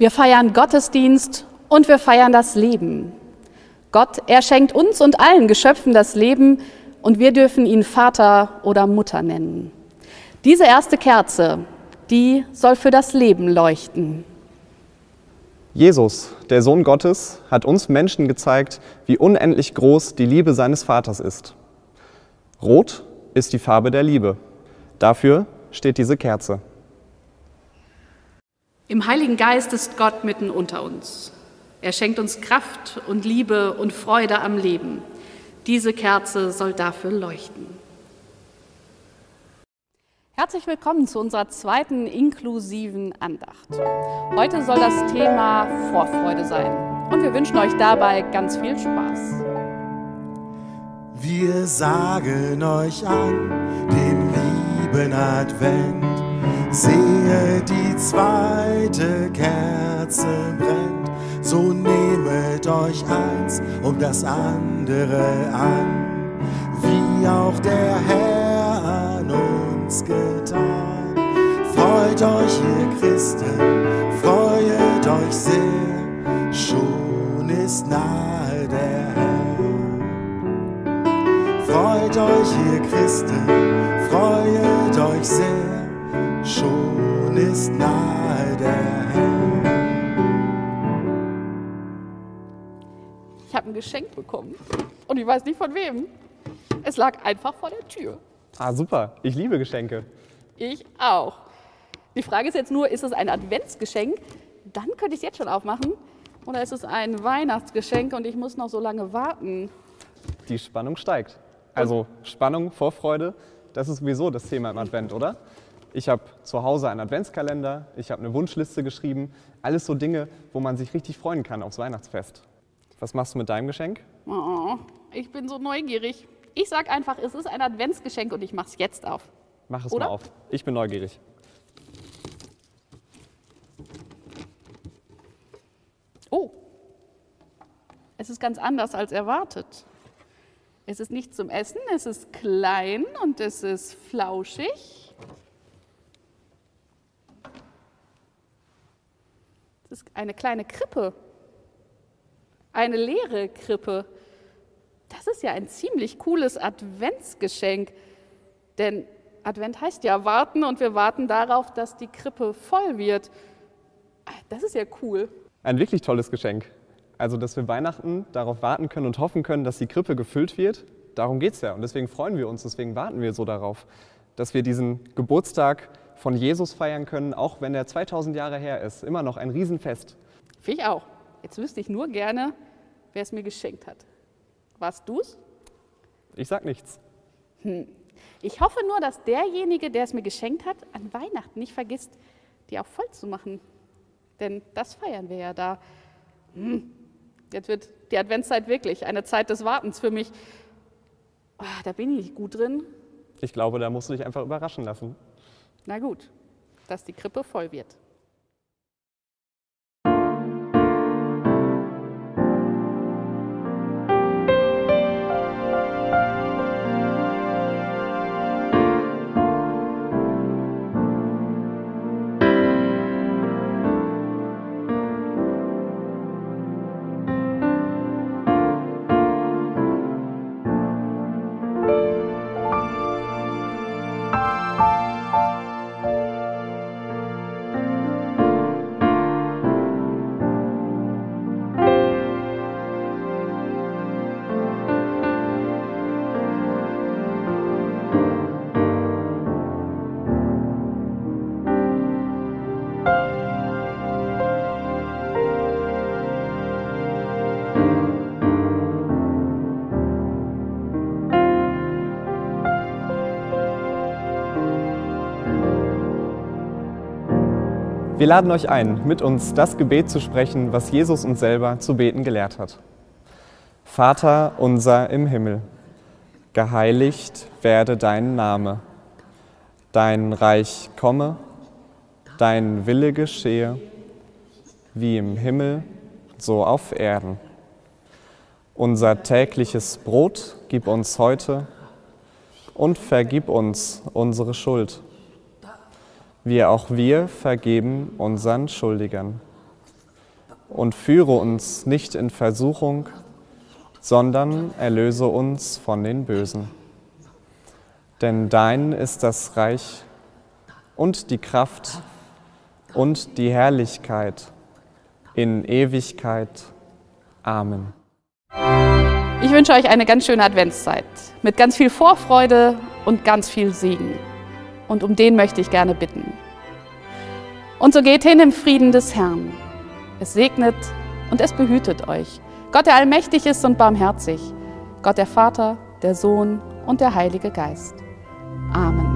Wir feiern Gottesdienst und wir feiern das Leben. Gott, er schenkt uns und allen Geschöpfen das Leben und wir dürfen ihn Vater oder Mutter nennen. Diese erste Kerze, die soll für das Leben leuchten. Jesus, der Sohn Gottes, hat uns Menschen gezeigt, wie unendlich groß die Liebe seines Vaters ist. Rot ist die Farbe der Liebe. Dafür steht diese Kerze. Im Heiligen Geist ist Gott mitten unter uns. Er schenkt uns Kraft und Liebe und Freude am Leben. Diese Kerze soll dafür leuchten. Herzlich willkommen zu unserer zweiten inklusiven Andacht. Heute soll das Thema Vorfreude sein und wir wünschen euch dabei ganz viel Spaß. Wir sagen euch an den lieben Advent, sehe die zweite Kerze brennt, so nehmet euch eins um das andere an, wie auch der Herr an uns getan. Freut euch, ihr Christen, freut euch sehr, schon ist nahe der Herr. Freut euch, ihr Christen, freut euch sehr, schon ist nahe der Herr. Ich habe ein Geschenk bekommen und ich weiß nicht von wem. Es lag einfach vor der Tür. Ah, super. Ich liebe Geschenke. Ich auch. Die Frage ist jetzt nur, ist es ein Adventsgeschenk? Dann könnte ich es jetzt schon aufmachen. Oder ist es ein Weihnachtsgeschenk und ich muss noch so lange warten? Die Spannung steigt. Also Spannung, Vorfreude, das ist sowieso das Thema im Advent, oder? Ich habe zu Hause einen Adventskalender, ich habe eine Wunschliste geschrieben. Alles so Dinge, wo man sich richtig freuen kann aufs Weihnachtsfest. Was machst du mit deinem Geschenk? Oh, ich bin so neugierig. Ich sag einfach, es ist ein Adventsgeschenk und ich mach's jetzt auf. Mach es Oder? mal auf. Ich bin neugierig. Oh, es ist ganz anders als erwartet. Es ist nicht zum Essen, es ist klein und es ist flauschig. Es ist eine kleine Krippe. Eine leere Krippe. Das ist ja ein ziemlich cooles Adventsgeschenk. Denn Advent heißt ja warten und wir warten darauf, dass die Krippe voll wird. Das ist ja cool. Ein wirklich tolles Geschenk. Also, dass wir Weihnachten darauf warten können und hoffen können, dass die Krippe gefüllt wird. Darum geht es ja. Und deswegen freuen wir uns, deswegen warten wir so darauf, dass wir diesen Geburtstag von Jesus feiern können, auch wenn er 2000 Jahre her ist. Immer noch ein Riesenfest. Finde ich auch. Jetzt wüsste ich nur gerne, wer es mir geschenkt hat. Warst du's? Ich sag nichts. Ich hoffe nur, dass derjenige, der es mir geschenkt hat, an Weihnachten nicht vergisst, die auch voll zu machen. Denn das feiern wir ja da. Hm. Jetzt wird die Adventszeit wirklich eine Zeit des Wartens für mich. Ah, da bin ich nicht gut drin. Ich glaube, da musst du dich einfach überraschen lassen. Na gut, dass die Krippe voll wird. Wir laden euch ein, mit uns das Gebet zu sprechen, was Jesus uns selber zu beten gelehrt hat. Vater unser im Himmel, geheiligt werde dein Name, dein Reich komme, dein Wille geschehe, wie im Himmel, so auf Erden. Unser tägliches Brot gib uns heute und vergib uns unsere Schuld, wie auch wir vergeben unseren Schuldigern. und führe uns nicht in Versuchung, sondern erlöse uns von den Bösen. Denn dein ist das Reich und die Kraft und die Herrlichkeit in Ewigkeit. Amen. Ich wünsche euch eine ganz schöne Adventszeit mit ganz viel Vorfreude und ganz viel Segen. Und um den möchte ich gerne bitten. Und so geht hin im Frieden des Herrn. Es segnet und es behütet euch. Gott, der allmächtig ist und barmherzig. Gott, der Vater, der Sohn und der Heilige Geist. Amen.